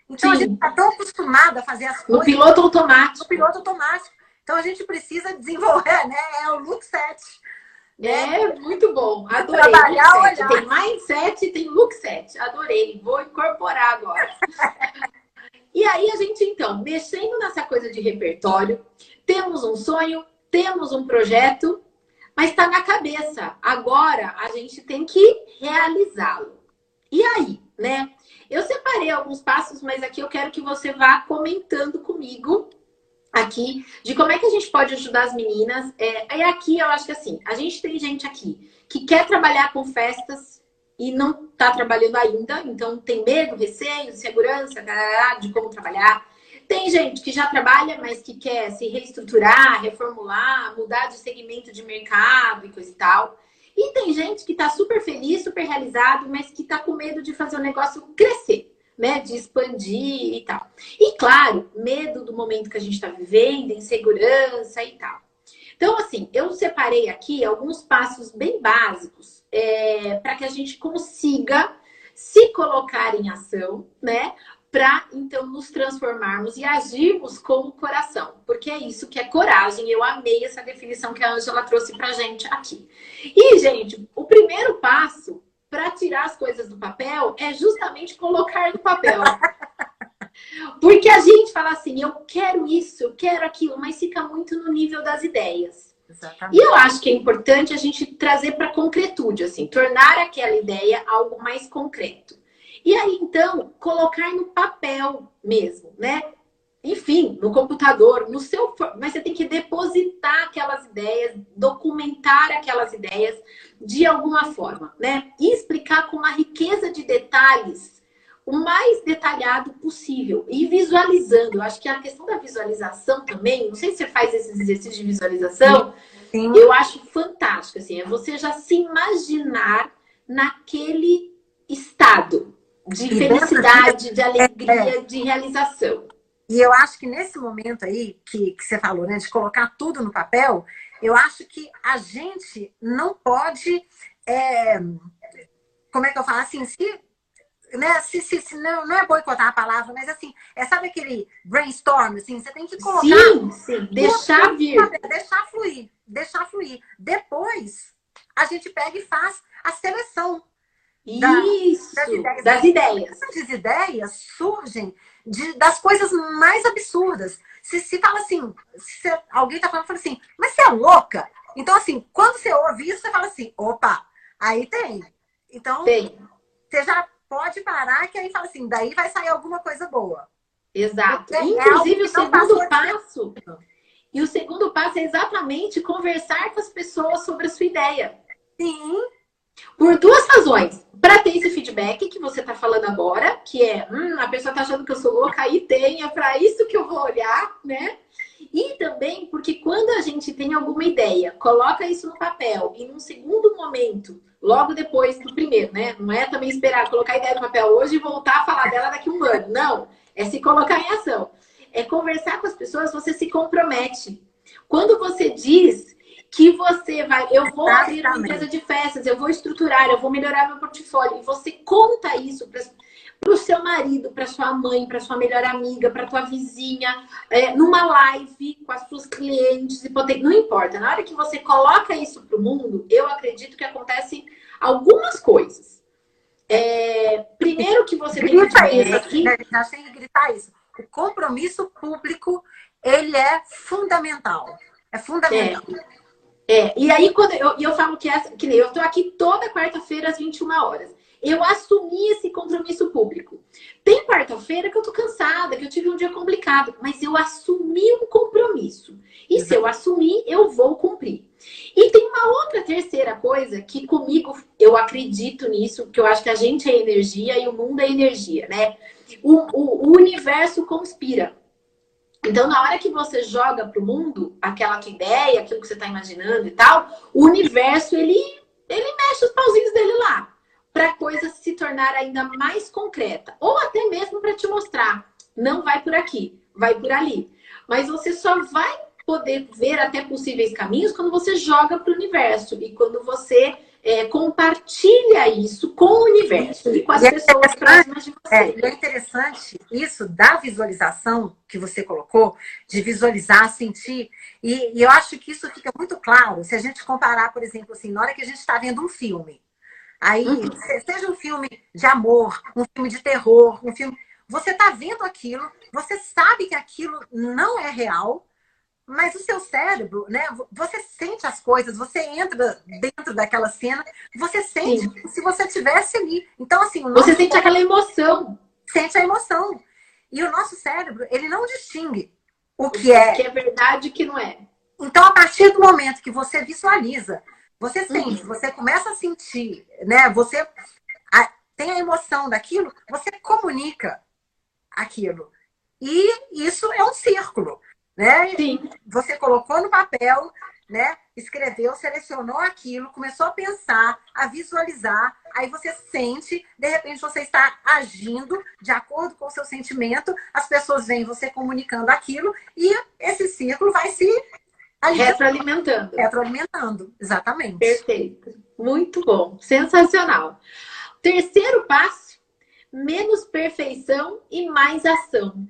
Então Sim. a gente está tão acostumado a fazer as coisas. No piloto automático. No piloto automático. Então a gente precisa desenvolver, né? É o look set. Né? É muito bom. Adorei. Trabalhar, olhar. Tem mindset e tem look set. Adorei. Vou incorporar agora. e aí a gente então, mexendo nessa coisa de repertório, temos um sonho, temos um projeto, mas está na cabeça. Agora a gente tem que realizá-lo. E aí, né? Eu separei alguns passos, mas aqui eu quero que você vá comentando comigo aqui de como é que a gente pode ajudar as meninas. É, e aqui eu acho que assim, a gente tem gente aqui que quer trabalhar com festas e não está trabalhando ainda, então tem medo, receio, segurança de como trabalhar. Tem gente que já trabalha, mas que quer se reestruturar, reformular, mudar de segmento de mercado e coisa e tal. E tem gente que está super feliz, super realizado, mas que está com medo de fazer o negócio crescer né, de expandir e tal. E claro, medo do momento que a gente está vivendo, insegurança e tal. Então, assim, eu separei aqui alguns passos bem básicos é, para que a gente consiga se colocar em ação, né? Para então nos transformarmos e agirmos com o coração, porque é isso que é coragem. Eu amei essa definição que a Angela trouxe para gente aqui. E, gente, o primeiro passo para tirar as coisas do papel é justamente colocar no papel. Porque a gente fala assim, eu quero isso, eu quero aquilo, mas fica muito no nível das ideias. Exatamente. E eu acho que é importante a gente trazer para concretude, assim, tornar aquela ideia algo mais concreto. E aí, então, colocar no papel mesmo, né? enfim, no computador, no seu, mas você tem que depositar aquelas ideias, documentar aquelas ideias de alguma forma, né? E explicar com uma riqueza de detalhes o mais detalhado possível e visualizando. Eu acho que a questão da visualização também, não sei se você faz esses exercícios de visualização, Sim. eu acho fantástico assim, é você já se imaginar naquele estado de e felicidade, de alegria, é, de realização. E eu acho que nesse momento aí que, que você falou, né, de colocar tudo no papel, eu acho que a gente não pode. É, como é que eu falo assim? Se, né, se, se, se não, não é boicotar a palavra, mas assim, é sabe aquele brainstorm, assim, você tem que colocar. Sim, sim, deixar vir. Deixar fluir, deixar fluir. Depois, a gente pega e faz a seleção. Isso, das ideias. Das ideias. As ideias surgem de, das coisas mais absurdas. Se, se fala assim, se alguém tá falando, fala assim, mas você é louca? Então, assim, quando você ouve isso, você fala assim, opa, aí tem. Então, tem. você já pode parar, que aí fala assim, daí vai sair alguma coisa boa. Exato. É Inclusive, o segundo passo. E o segundo passo é exatamente conversar com as pessoas sobre a sua ideia. Sim. Por duas razões. Para ter esse feedback que você está falando agora, que é, hum, a pessoa está achando que eu sou louca, aí tem, é para isso que eu vou olhar, né? E também porque quando a gente tem alguma ideia, coloca isso no papel e num segundo momento, logo depois do primeiro, né? Não é também esperar colocar a ideia no papel hoje e voltar a falar dela daqui a um ano. Não, é se colocar em ação. É conversar com as pessoas, você se compromete. Quando você diz que você vai, eu vou abrir uma empresa de festas, eu vou estruturar, eu vou melhorar meu portfólio. E você conta isso para o seu marido, para sua mãe, para sua melhor amiga, para tua vizinha, é, numa live com as suas clientes, não importa. Na hora que você coloca isso para o mundo, eu acredito que acontecem algumas coisas. É, primeiro que você Grita tem que isso, aqui... né? Que gritar isso. O compromisso público, ele é fundamental. É fundamental. É. É, e aí, quando eu, eu falo que, essa, que eu estou aqui toda quarta-feira às 21 horas. Eu assumi esse compromisso público. Tem quarta-feira que eu tô cansada, que eu tive um dia complicado, mas eu assumi um compromisso. E se eu assumir, eu vou cumprir. E tem uma outra terceira coisa que comigo eu acredito nisso, que eu acho que a gente é energia e o mundo é energia, né? O, o, o universo conspira. Então, na hora que você joga para o mundo aquela ideia, aquilo que você está imaginando e tal, o universo ele, ele mexe os pauzinhos dele lá para a coisa se tornar ainda mais concreta, ou até mesmo para te mostrar, não vai por aqui, vai por ali. Mas você só vai poder ver até possíveis caminhos quando você joga para o universo e quando você é, compartilha isso com o universo e com as e é pessoas é próximas de você. É, é interessante isso da visualização que você colocou, de visualizar, sentir. E, e, eu acho que isso fica muito claro se a gente comparar, por exemplo, assim, na hora que a gente está vendo um filme. Aí, uhum. seja um filme de amor, um filme de terror, um filme. Você está vendo aquilo, você sabe que aquilo não é real, mas o seu cérebro, né? Você sente as coisas, você entra dentro daquela cena, você sente Sim. se você estivesse ali. Então, assim, você sente aquela emoção. Sente a emoção. E o nosso cérebro, ele não distingue o que é. O que é verdade e o que não é. Então, a partir do momento que você visualiza, você sente, uhum. você começa a sentir, né? Você tem a emoção daquilo, você comunica aquilo. E isso é um círculo né? Sim. Você colocou no papel, né? Escreveu, selecionou aquilo, começou a pensar, a visualizar, aí você sente, de repente você está agindo de acordo com o seu sentimento, as pessoas veem você comunicando aquilo e esse círculo vai se retroalimentando. Retroalimentando, exatamente. Perfeito. Muito bom, sensacional. Terceiro passo: menos perfeição e mais ação.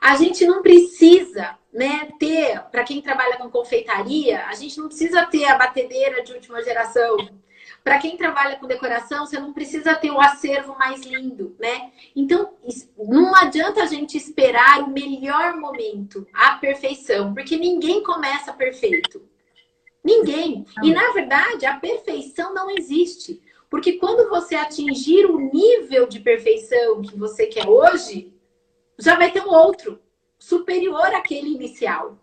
A gente não precisa né, ter, para quem trabalha com confeitaria, a gente não precisa ter a batedeira de última geração. Para quem trabalha com decoração, você não precisa ter o acervo mais lindo, né? Então, não adianta a gente esperar o melhor momento, a perfeição, porque ninguém começa perfeito. Ninguém. E na verdade, a perfeição não existe. Porque quando você atingir o nível de perfeição que você quer hoje, já vai ter um outro. superior àquele inicial.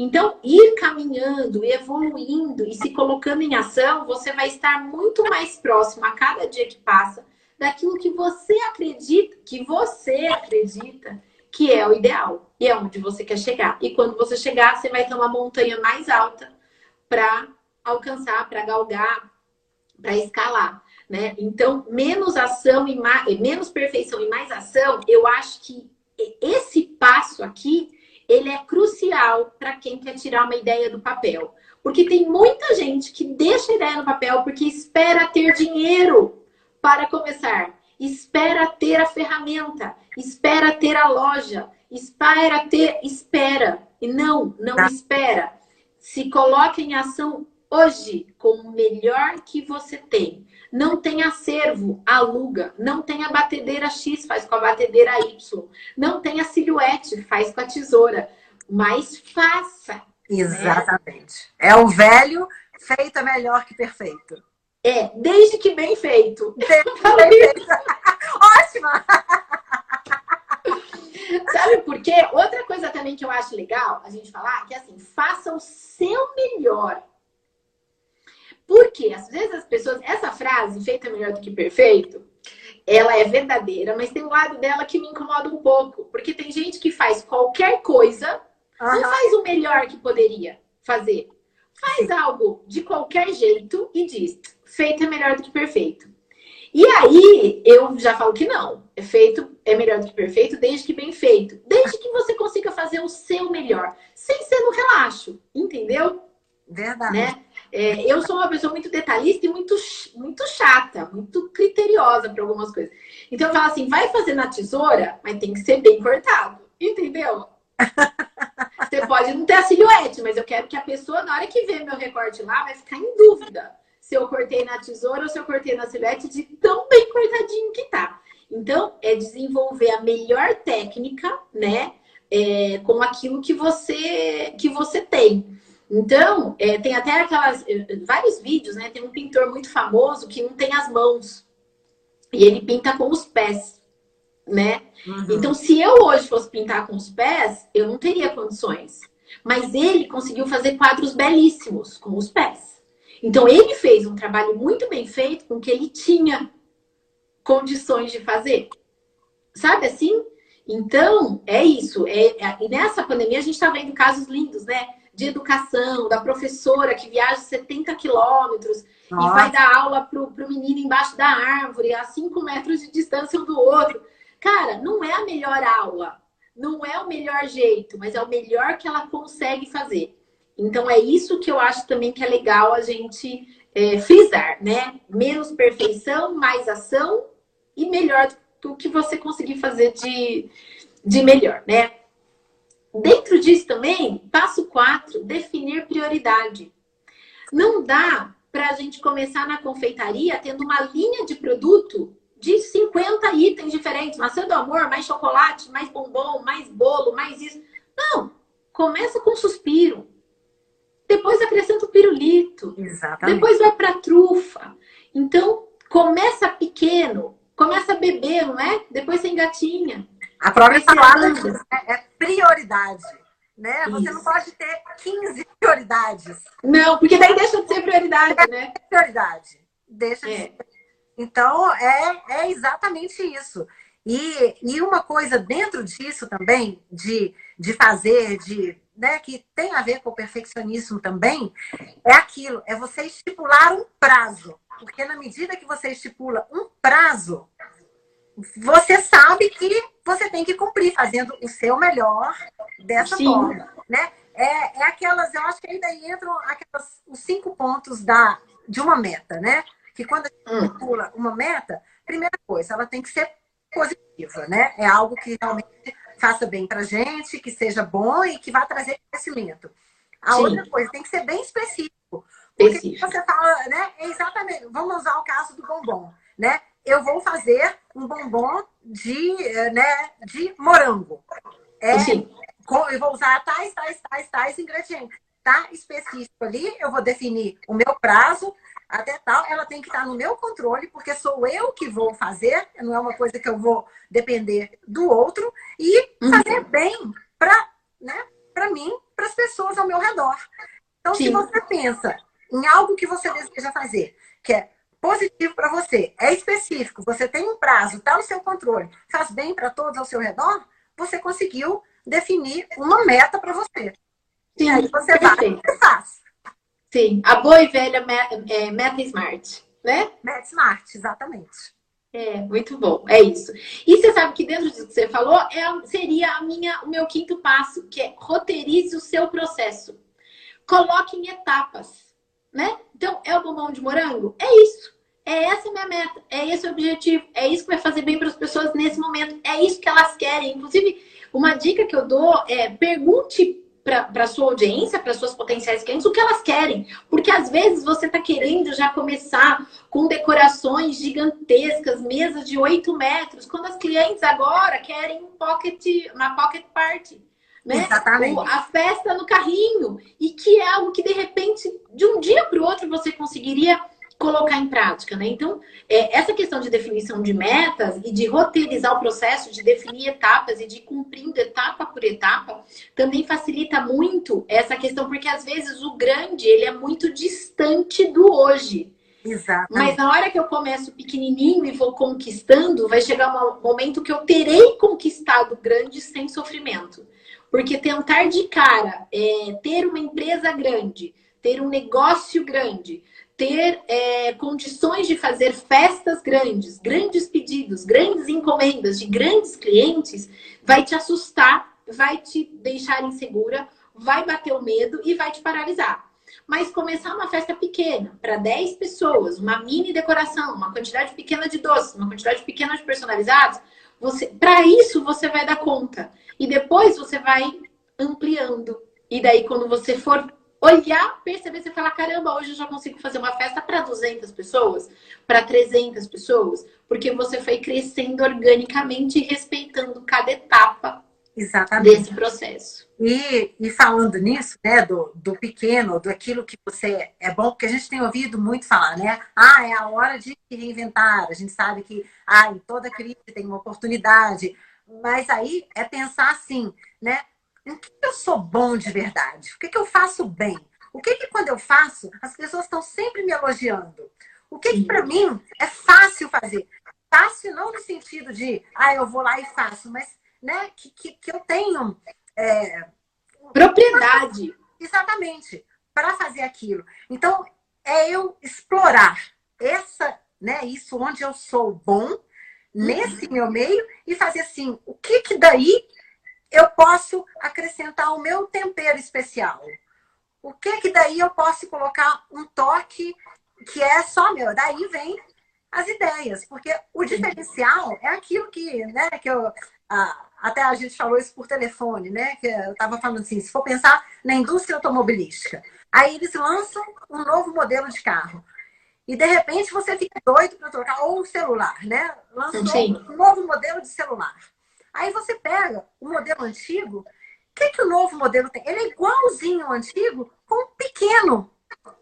Então, ir caminhando, evoluindo e se colocando em ação, você vai estar muito mais próximo a cada dia que passa daquilo que você acredita, que você acredita que é o ideal e é onde você quer chegar. E quando você chegar, você vai ter uma montanha mais alta para alcançar, para galgar, para escalar, né? Então, menos ação e mais, menos perfeição e mais ação, eu acho que esse passo aqui ele é crucial para quem quer tirar uma ideia do papel. Porque tem muita gente que deixa a ideia no papel porque espera ter dinheiro para começar, espera ter a ferramenta, espera ter a loja, espera ter, espera. E não, não tá. espera. Se coloque em ação hoje com o melhor que você tem. Não tem acervo, aluga. Não tem a batedeira X, faz com a batedeira Y. Não tem a silhuete, faz com a tesoura. Mas faça. Né? Exatamente. Né? É o velho feito é melhor que perfeito. É, desde que bem feito. Desde que bem feito. Ótima! Sabe por quê? Outra coisa também que eu acho legal a gente falar, que é assim, faça o seu melhor. Porque às vezes as pessoas, essa frase, feito é melhor do que perfeito, ela é verdadeira, mas tem um lado dela que me incomoda um pouco. Porque tem gente que faz qualquer coisa, uhum. não faz o melhor que poderia fazer. Faz algo de qualquer jeito e diz, feito é melhor do que perfeito. E aí, eu já falo que não. É feito, é melhor do que perfeito, desde que bem feito. Desde que você consiga fazer o seu melhor, sem ser no relaxo, entendeu? Verdade. Né? É, eu sou uma pessoa muito detalhista e muito, muito chata, muito criteriosa para algumas coisas. Então eu falo assim, vai fazer na tesoura, mas tem que ser bem cortado. Entendeu? Você pode não ter a silhuete, mas eu quero que a pessoa, na hora que vê meu recorte lá, vai ficar em dúvida se eu cortei na tesoura ou se eu cortei na silhuete, de tão bem cortadinho que tá. Então, é desenvolver a melhor técnica, né? É, com aquilo que você que você tem. Então, é, tem até aquelas é, vários vídeos, né? Tem um pintor muito famoso que não tem as mãos e ele pinta com os pés, né? Uhum. Então, se eu hoje fosse pintar com os pés, eu não teria condições. Mas ele conseguiu fazer quadros belíssimos com os pés. Então, ele fez um trabalho muito bem feito com o que ele tinha condições de fazer. Sabe assim? Então, é isso. É, é, e nessa pandemia a gente está vendo casos lindos, né? De educação, da professora que viaja 70 quilômetros e vai dar aula para o menino embaixo da árvore, a 5 metros de distância um do outro. Cara, não é a melhor aula, não é o melhor jeito, mas é o melhor que ela consegue fazer. Então, é isso que eu acho também que é legal a gente é, frisar, né? Menos perfeição, mais ação e melhor do que você conseguir fazer de, de melhor, né? Dentro disso também, passo 4, definir prioridade. Não dá para a gente começar na confeitaria tendo uma linha de produto de 50 itens diferentes. Maçã do amor, mais chocolate, mais bombom, mais bolo, mais isso. Não, começa com suspiro. Depois acrescenta o pirulito. Exatamente. Depois vai para trufa. Então, começa pequeno. Começa a beber, não é? Depois você engatinha. A própria palavra é, é prioridade. Né? Você não pode ter 15 prioridades. Não, porque daí deixa de ser prioridade, é né? Prioridade. Deixa é. de ser. Então, é, é exatamente isso. E, e uma coisa dentro disso também, de, de fazer, de, né, que tem a ver com o perfeccionismo também, é aquilo, é você estipular um prazo. Porque na medida que você estipula um prazo, você sabe que você tem que cumprir fazendo o seu melhor dessa Sim. forma, né? É, é aquelas, eu acho que ainda entram aquelas, os cinco pontos da, de uma meta, né? Que quando a gente hum. pula uma meta, primeira coisa, ela tem que ser positiva, né? É algo que realmente faça bem pra gente, que seja bom e que vá trazer crescimento. A Sim. outra coisa tem que ser bem específico. Porque específico. você fala, né? É exatamente, vamos usar o caso do bombom, né? Eu vou fazer um bombom de, eh, né, de morango. É, Sim. Eu vou usar tais, tais, tais, tais ingredientes. Tá específico ali, eu vou definir o meu prazo, até tal, ela tem que estar no meu controle, porque sou eu que vou fazer, não é uma coisa que eu vou depender do outro, e uhum. fazer bem, para né, mim, para as pessoas ao meu redor. Então, Sim. se você pensa em algo que você deseja fazer, que é positivo para você, é específico, você tem um prazo, está no seu controle, faz bem para todos ao seu redor, você conseguiu definir uma meta para você. Sim, e aí você perfeito. vai e faz. Sim, a boa e velha é, meta smart, né? Meta smart, exatamente. É, muito bom, é isso. E você sabe que dentro disso que você falou, é, seria a minha, o meu quinto passo, que é roteirize o seu processo. Coloque em etapas, né? Então, é o bombom de morango? É isso. É essa minha meta, é esse o objetivo, é isso que vai fazer bem para as pessoas nesse momento, é isso que elas querem. Inclusive, uma dica que eu dou é pergunte para sua audiência, para suas potenciais clientes, o que elas querem. Porque às vezes você está querendo já começar com decorações gigantescas, mesas de 8 metros, quando as clientes agora querem um pocket, uma pocket party. Né? Exatamente. a festa no carrinho. E que é algo que, de repente, de um dia para o outro, você conseguiria colocar em prática, né? Então, é, essa questão de definição de metas e de roteirizar o processo, de definir etapas e de ir cumprindo etapa por etapa, também facilita muito essa questão, porque às vezes o grande, ele é muito distante do hoje. Exato. Mas na hora que eu começo pequenininho e vou conquistando, vai chegar um momento que eu terei conquistado grande sem sofrimento. Porque tentar de cara é, ter uma empresa grande, ter um negócio grande, ter é, condições de fazer festas grandes, grandes pedidos, grandes encomendas de grandes clientes, vai te assustar, vai te deixar insegura, vai bater o medo e vai te paralisar. Mas começar uma festa pequena, para 10 pessoas, uma mini decoração, uma quantidade pequena de doces, uma quantidade pequena de personalizados, você, para isso você vai dar conta. E depois você vai ampliando. E daí, quando você for olhar, perceber, você falar, caramba, hoje eu já consigo fazer uma festa para 200 pessoas, para 300 pessoas, porque você foi crescendo organicamente e respeitando cada etapa Exatamente. desse processo. E, e falando nisso, né, do, do pequeno, do aquilo que você é bom, porque a gente tem ouvido muito falar, né? Ah, é a hora de reinventar. A gente sabe que ah, em toda crise tem uma oportunidade. Mas aí é pensar assim, né? Em que eu sou bom de verdade? O que, que eu faço bem? O que, que quando eu faço, as pessoas estão sempre me elogiando? O que, que para mim é fácil fazer? Fácil não no sentido de, ah, eu vou lá e faço, mas né, que, que, que eu tenho. É, Propriedade. Exatamente, para fazer aquilo. Então, é eu explorar essa, né, isso onde eu sou bom, nesse uhum. meu meio, e fazer assim, o que que daí eu posso acrescentar o meu tempero especial? O que que daí eu posso colocar um toque que é só meu? Daí vem as ideias, porque o diferencial é aquilo que, né, que eu ah, até a gente falou isso por telefone, né? Que eu estava falando assim, se for pensar na indústria automobilística, aí eles lançam um novo modelo de carro. E de repente você fica doido para trocar ou o celular, né? Lançou Sim. um novo modelo de celular. Aí você pega o modelo antigo, o que, que o novo modelo tem? Ele é igualzinho ao antigo, com um pequeno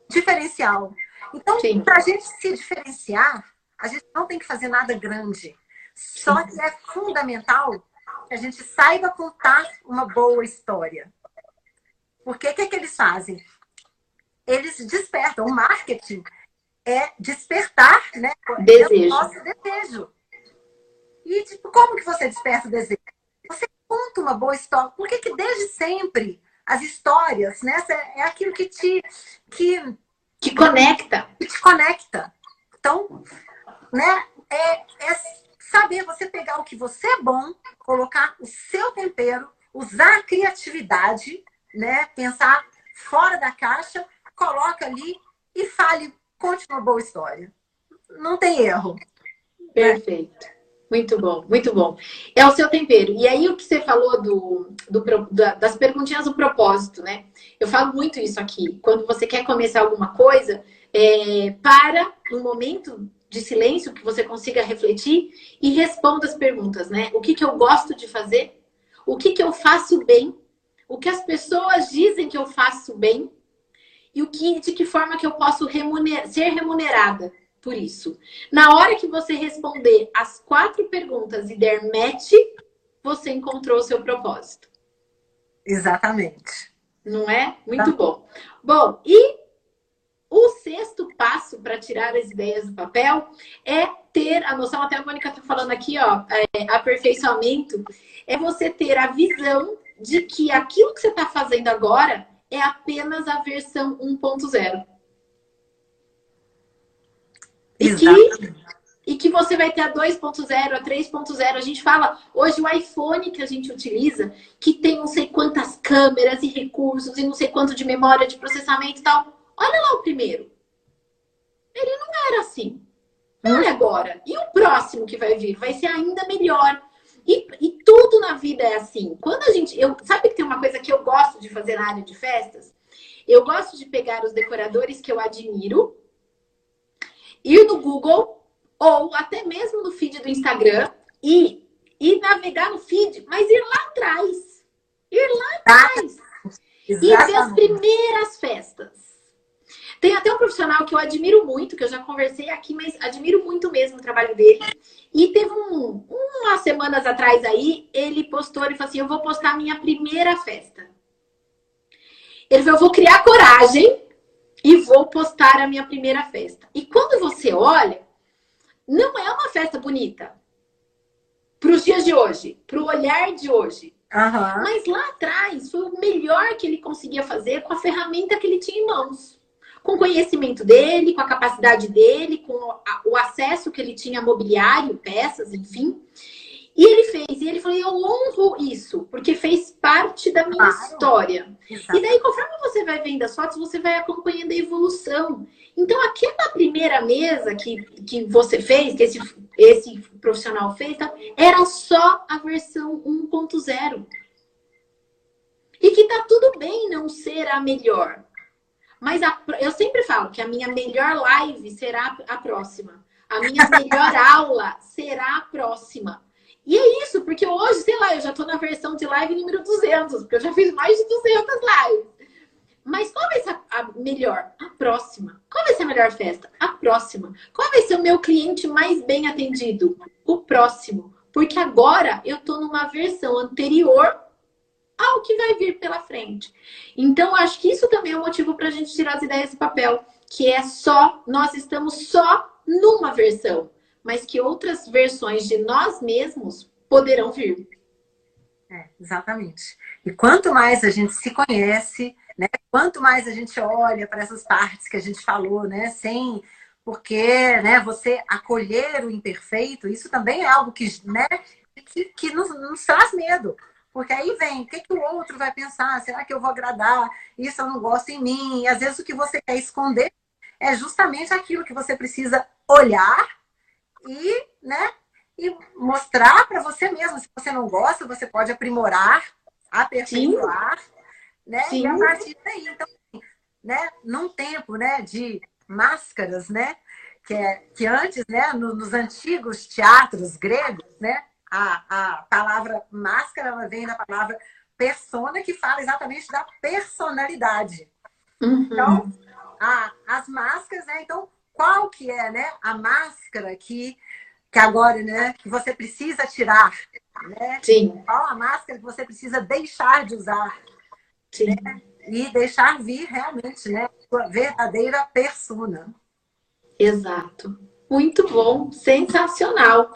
diferencial. Então, para a gente se diferenciar, a gente não tem que fazer nada grande. Só que é fundamental que a gente saiba contar uma boa história. Porque o que, é que eles fazem? Eles despertam. O marketing é despertar né, desejo. o nosso desejo. E tipo, como que você desperta o desejo? Você conta uma boa história. Por que, que desde sempre as histórias, né? É aquilo que te que, que conecta. Que te conecta. Então, né? É, é saber você pegar o que você é bom, colocar o seu tempero, usar a criatividade, né? Pensar fora da caixa, coloca ali e fale, conte uma boa história. Não tem erro. Perfeito. Muito bom, muito bom. É o seu tempero. E aí, o que você falou do, do, das perguntinhas do propósito, né? Eu falo muito isso aqui. Quando você quer começar alguma coisa, é, para no momento de silêncio que você consiga refletir e responda as perguntas, né? O que, que eu gosto de fazer? O que, que eu faço bem? O que as pessoas dizem que eu faço bem? E o que, de que forma que eu posso remuner, ser remunerada por isso? Na hora que você responder as quatro perguntas e der match, você encontrou o seu propósito. Exatamente. Não é? Muito tá. bom. Bom, e o sexto passo para tirar as ideias do papel é ter a noção, até a Mônica está falando aqui, ó, é, aperfeiçoamento, é você ter a visão de que aquilo que você está fazendo agora é apenas a versão 1.0. E que, e que você vai ter a 2.0, a 3.0. A gente fala hoje o iPhone que a gente utiliza, que tem não sei quantas câmeras e recursos e não sei quanto de memória de processamento e tal. Olha lá o primeiro. Ele não era assim. Não é agora. E o próximo que vai vir vai ser ainda melhor. E, e, tudo na vida é assim. Quando a gente. Eu, sabe que tem uma coisa que eu gosto de fazer na área de festas? Eu gosto de pegar os decoradores que eu admiro, ir no Google ou até mesmo no feed do Instagram e, e navegar no feed, mas ir lá atrás. Ir lá atrás. E ver as primeiras festas. Tem até um profissional que eu admiro muito, que eu já conversei aqui, mas admiro muito mesmo o trabalho dele. E teve um, umas semanas atrás aí, ele postou, ele falou assim: Eu vou postar a minha primeira festa. Ele falou: Eu vou criar coragem e vou postar a minha primeira festa. E quando você olha, não é uma festa bonita para os dias de hoje, para o olhar de hoje. Uhum. Mas lá atrás foi o melhor que ele conseguia fazer com a ferramenta que ele tinha em mãos com o conhecimento dele, com a capacidade dele, com o acesso que ele tinha a mobiliário, peças, enfim. E ele fez, e ele falou: Eu honro isso, porque fez parte da minha claro. história. Exato. E daí, conforme você vai vendo as fotos, você vai acompanhando a evolução. Então, aquela primeira mesa que, que você fez, que esse, esse profissional fez, tá, era só a versão 1.0. E que tá tudo bem não ser a melhor. Mas a, eu sempre falo que a minha melhor live será a próxima. A minha melhor aula será a próxima. E é isso, porque hoje, sei lá, eu já estou na versão de live número 200, porque eu já fiz mais de 200 lives. Mas qual vai ser a melhor? A próxima. Qual vai ser a melhor festa? A próxima. Qual vai ser o meu cliente mais bem atendido? O próximo. Porque agora eu estou numa versão anterior ao que vai vir pela frente. Então, acho que isso também é um motivo para a gente tirar as ideias do papel, que é só, nós estamos só numa versão, mas que outras versões de nós mesmos poderão vir. É, exatamente. E quanto mais a gente se conhece, né? Quanto mais a gente olha para essas partes que a gente falou, né? Sem porque, né? Você acolher o imperfeito, isso também é algo que, né? Que, que nos, nos traz medo. Porque aí vem, o que, que o outro vai pensar? Será que eu vou agradar? Isso eu não gosto em mim. E às vezes o que você quer esconder é justamente aquilo que você precisa olhar e, né, e mostrar para você mesmo. Se você não gosta, você pode aprimorar, aperfeiçoar, Sim. né? Sim. E a partir daí, então, né, num tempo, né, de máscaras, né, que é que antes, né, nos antigos teatros gregos, né, a, a palavra máscara ela vem da palavra persona, que fala exatamente da personalidade. Uhum. Então, a, as máscaras, né? Então, qual que é, né, a máscara que, que agora, né, que você precisa tirar, né? Sim. Qual a máscara que você precisa deixar de usar? Sim. Né? E deixar vir realmente, né, sua verdadeira persona. Exato. Muito bom, sensacional.